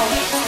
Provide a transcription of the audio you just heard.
Oh,